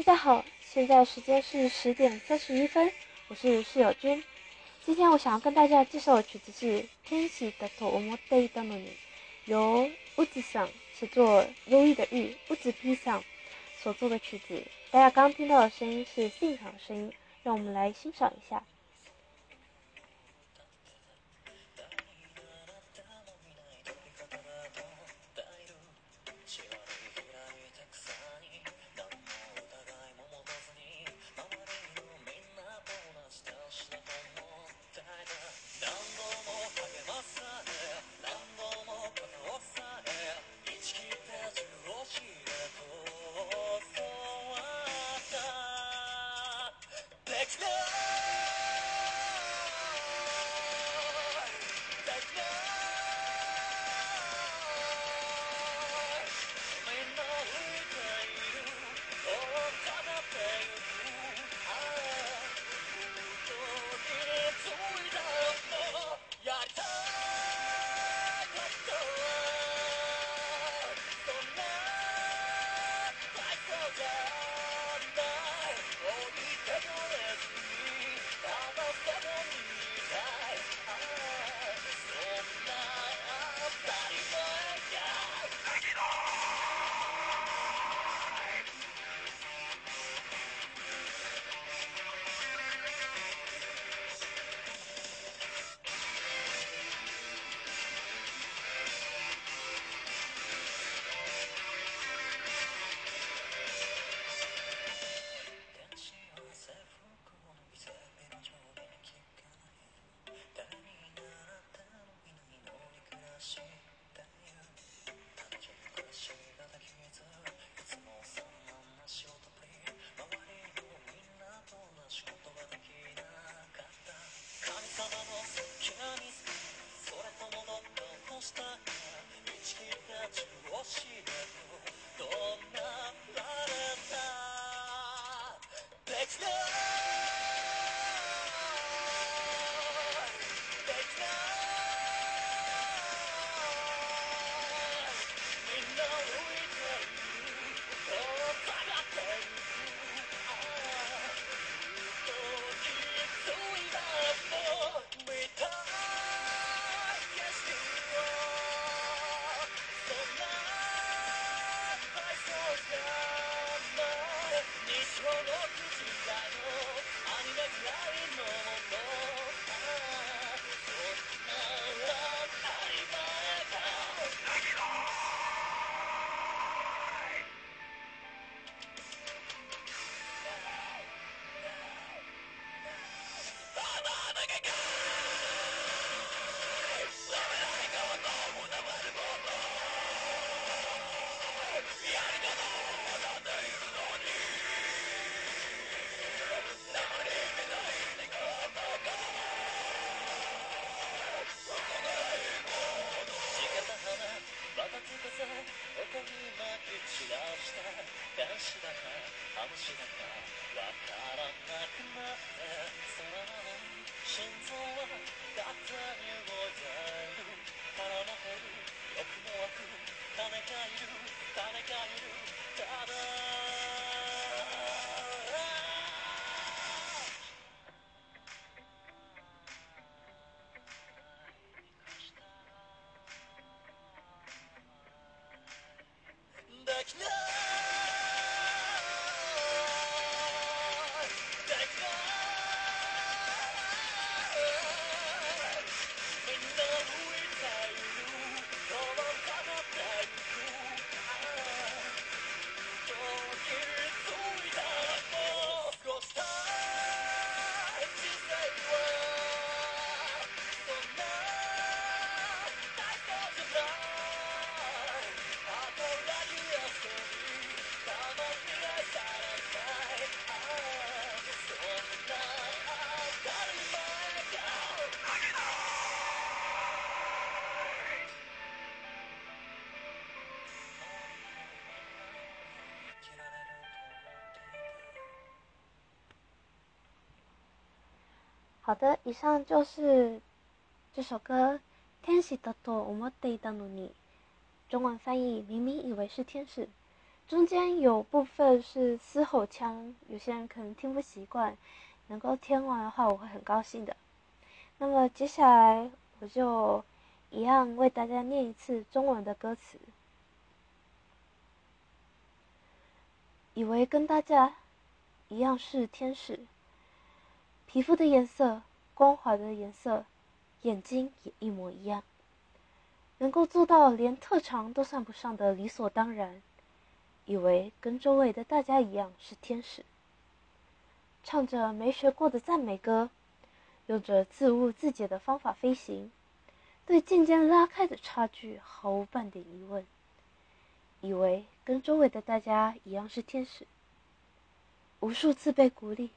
大家好，现在时间是十点三十一分，我是室友君。今天我想要跟大家介绍的曲子是《天使的头我摸对的你》，由屋子上写作忧郁的郁屋子披上所做的曲子。大家刚听到的声音是现场的声音，让我们来欣赏一下。好的，以上就是这首歌《天使的多我们得的努尼》，中文翻译明明以为是天使。中间有部分是嘶吼腔，有些人可能听不习惯，能够听完的话，我会很高兴的。那么接下来我就一样为大家念一次中文的歌词。以为跟大家一样是天使，皮肤的颜色、光滑的颜色，眼睛也一模一样，能够做到连特长都算不上的理所当然。以为跟周围的大家一样是天使，唱着没学过的赞美歌，用着自悟自解的方法飞行，对渐渐拉开的差距毫无半点疑问。以为跟周围的大家一样是天使，无数次被鼓励，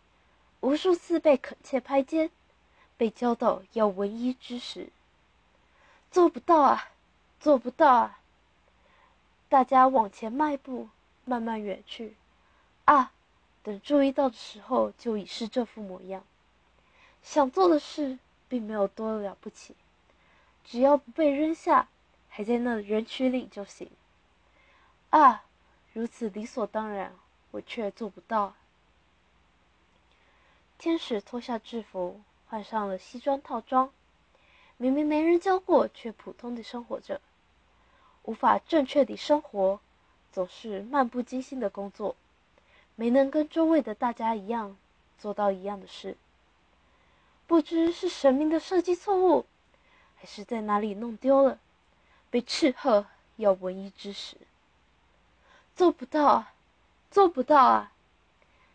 无数次被恳切拍肩，被教导要文一知识，做不到啊，做不到啊！大家往前迈步，慢慢远去，啊，等注意到的时候，就已是这副模样。想做的事并没有多了不起，只要不被扔下，还在那人群里就行。啊，如此理所当然，我却做不到。天使脱下制服，换上了西装套装，明明没人教过，却普通的生活着，无法正确地生活，总是漫不经心的工作，没能跟周围的大家一样做到一样的事。不知是神明的设计错误，还是在哪里弄丢了，被斥喝要文艺知识。做不到啊，做不到啊！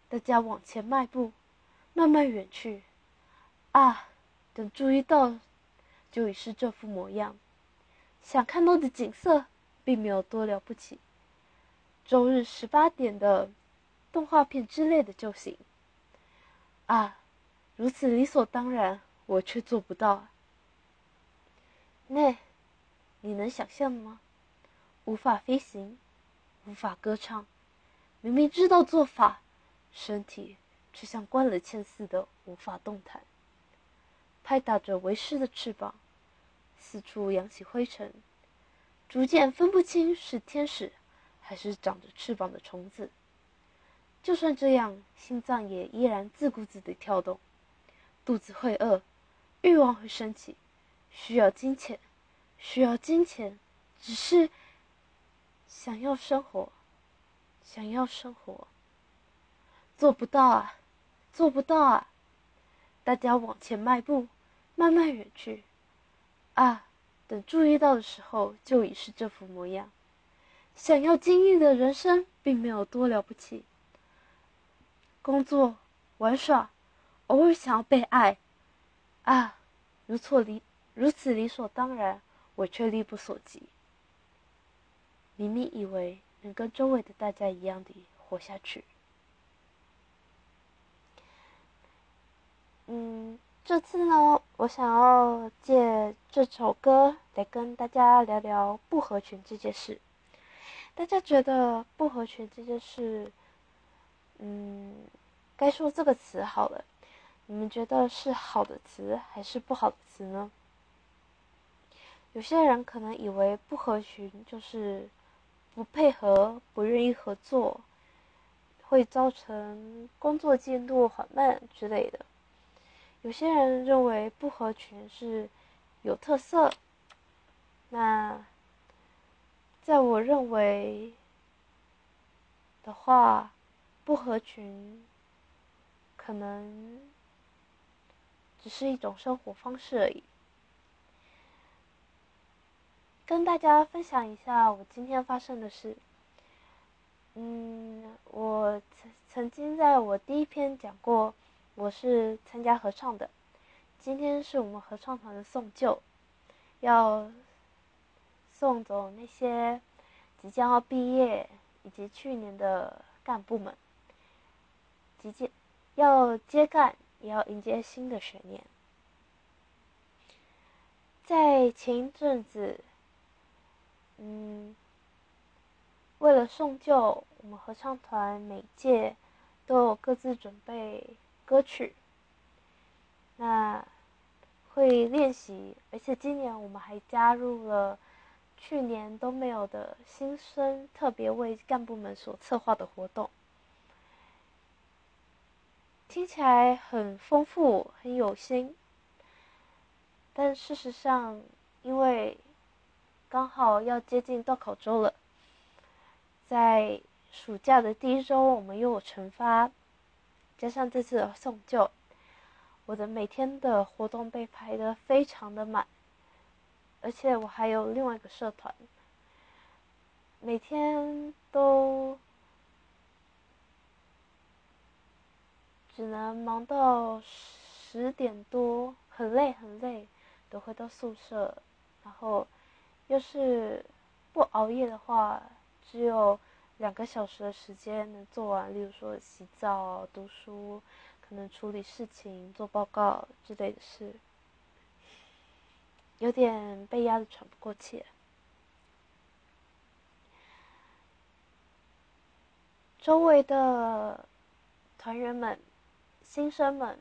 大家往前迈步，慢慢远去。啊，等注意到，就已是这副模样。想看到的景色，并没有多了不起。周日十八点的动画片之类的就行。啊，如此理所当然，我却做不到。那，你能想象吗？无法飞行。无法歌唱，明明知道做法，身体却像关了铅似的无法动弹。拍打着为师的翅膀，四处扬起灰尘，逐渐分不清是天使还是长着翅膀的虫子。就算这样，心脏也依然自顾自地跳动。肚子会饿，欲望会升起，需要金钱，需要金钱，只是。想要生活，想要生活，做不到啊，做不到啊！大家往前迈步，慢慢远去。啊，等注意到的时候，就已是这副模样。想要经历的人生，并没有多了不起。工作、玩耍，偶尔想要被爱。啊，如错理，如此理所当然，我却力不所及。明明以为能跟周围的大家一样的活下去，嗯，这次呢，我想要借这首歌来跟大家聊聊不合群这件事。大家觉得不合群这件事，嗯，该说这个词好了，你们觉得是好的词还是不好的词呢？有些人可能以为不合群就是。不配合，不愿意合作，会造成工作进度缓慢之类的。有些人认为不合群是有特色，那在我认为的话，不合群可能只是一种生活方式而已。跟大家分享一下我今天发生的事。嗯，我曾曾经在我第一篇讲过，我是参加合唱的。今天是我们合唱团的送旧，要送走那些即将要毕业以及去年的干部们，即将要接干，也要迎接新的学年。在前一阵子。嗯，为了送旧，我们合唱团每届都有各自准备歌曲。那会练习，而且今年我们还加入了去年都没有的新生特别为干部们所策划的活动，听起来很丰富、很有心，但事实上，因为刚好要接近到考周了，在暑假的第一周，我们又有惩罚，加上这次的送旧，我的每天的活动被排的非常的满。而且我还有另外一个社团，每天都只能忙到十点多，很累很累，都回到宿舍。然后，要是不熬夜的话，只有两个小时的时间能做完，例如说洗澡、读书，可能处理事情、做报告之类的事。有点被压得喘不过气。周围的团员们、新生们，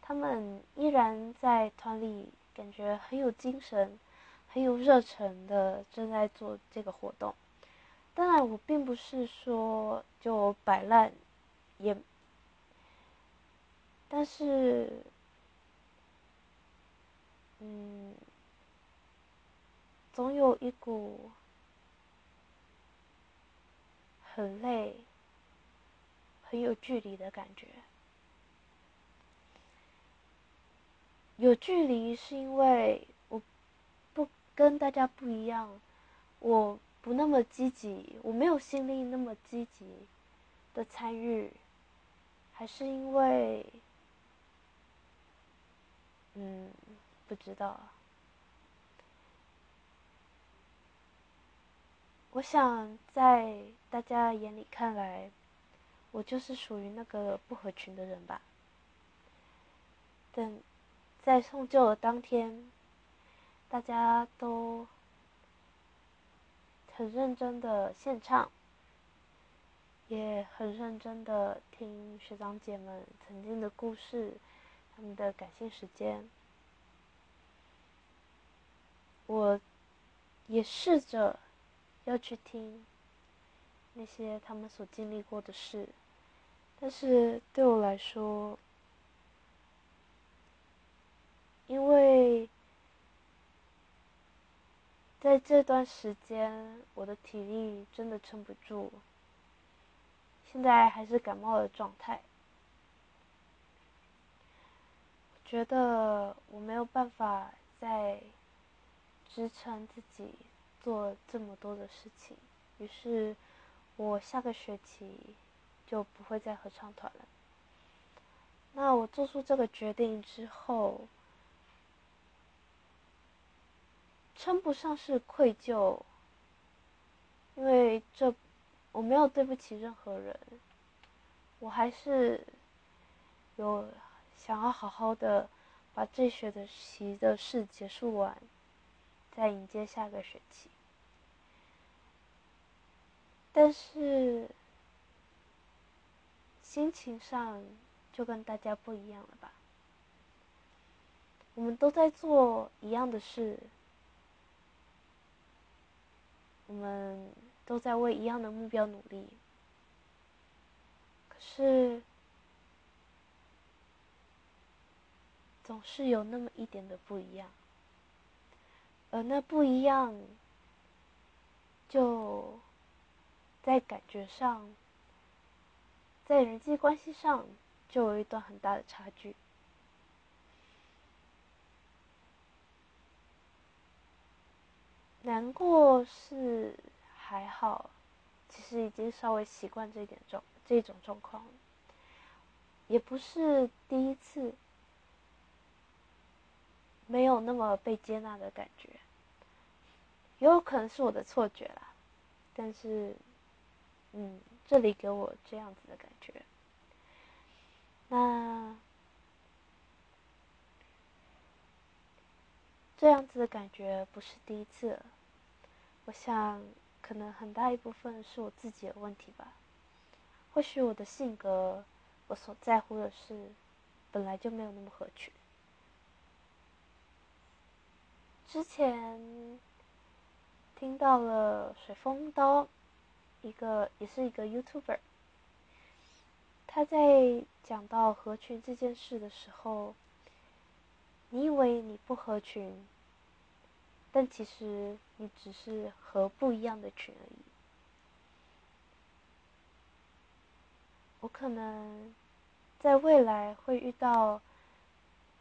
他们依然在团里，感觉很有精神、很有热忱的正在做这个活动。当然，我并不是说就摆烂，也，但是。嗯，总有一股很累、很有距离的感觉。有距离是因为我不跟大家不一样，我不那么积极，我没有心力那么积极的参与，还是因为，嗯。不知道，我想在大家眼里看来，我就是属于那个不合群的人吧。等在送旧的当天，大家都很认真的献唱，也很认真的听学长姐们曾经的故事，他们的感性时间。我也试着要去听那些他们所经历过的事，但是对我来说，因为在这段时间我的体力真的撑不住，现在还是感冒的状态，觉得我没有办法再。支撑自己做这么多的事情，于是，我下个学期就不会再合唱团了。那我做出这个决定之后，称不上是愧疚，因为这我没有对不起任何人，我还是有想要好好的把这学期的事结束完。再迎接下个学期，但是心情上就跟大家不一样了吧？我们都在做一样的事，我们都在为一样的目标努力，可是总是有那么一点的不一样。而那不一样，就在感觉上，在人际关系上，就有一段很大的差距。难过是还好，其实已经稍微习惯这一点状这种状况，也不是第一次没有那么被接纳的感觉。也有可能是我的错觉啦，但是，嗯，这里给我这样子的感觉。那这样子的感觉不是第一次了，我想可能很大一部分是我自己的问题吧。或许我的性格，我所在乎的事，本来就没有那么合群。之前。听到了水风刀，一个也是一个 YouTuber，他在讲到合群这件事的时候，你以为你不合群，但其实你只是合不一样的群而已。我可能在未来会遇到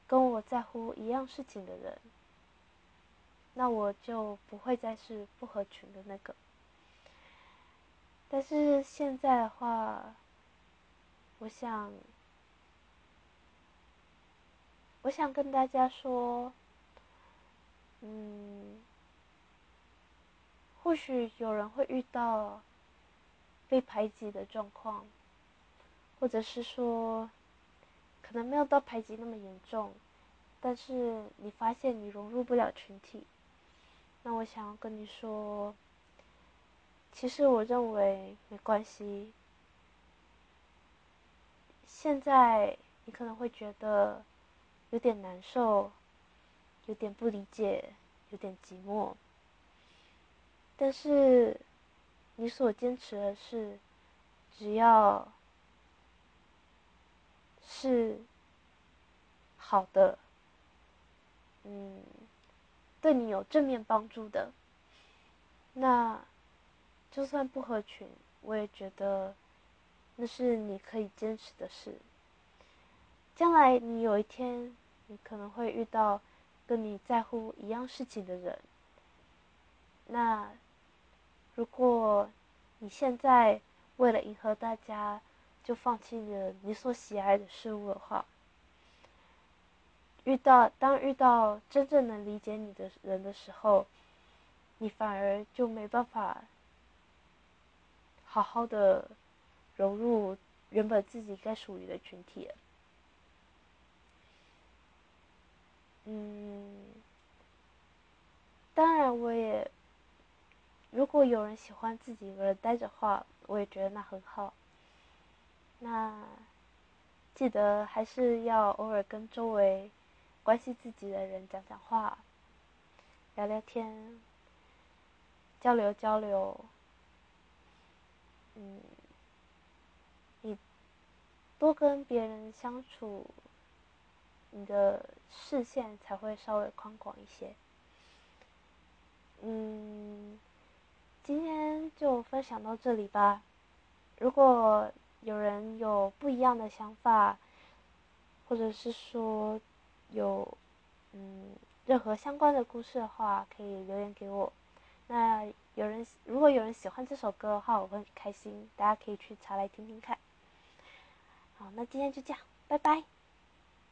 跟我在乎一样事情的人。那我就不会再是不合群的那个。但是现在的话，我想，我想跟大家说，嗯，或许有人会遇到被排挤的状况，或者是说，可能没有到排挤那么严重，但是你发现你融入不了群体。那我想要跟你说，其实我认为没关系。现在你可能会觉得有点难受，有点不理解，有点寂寞。但是你所坚持的是，只要是好的，嗯。对你有正面帮助的，那就算不合群，我也觉得那是你可以坚持的事。将来你有一天，你可能会遇到跟你在乎一样事情的人。那如果你现在为了迎合大家，就放弃了你所喜爱的事物的话，遇到当遇到真正能理解你的人的时候，你反而就没办法好好的融入原本自己该属于的群体。嗯，当然我也，如果有人喜欢自己一个人待着话，我也觉得那很好。那记得还是要偶尔跟周围。关心自己的人讲讲话，聊聊天，交流交流。嗯，你多跟别人相处，你的视线才会稍微宽广一些。嗯，今天就分享到这里吧。如果有人有不一样的想法，或者是说。有，嗯，任何相关的故事的话，可以留言给我。那有人如果有人喜欢这首歌的话，我会很开心。大家可以去查来听听看。好，那今天就这样，拜拜。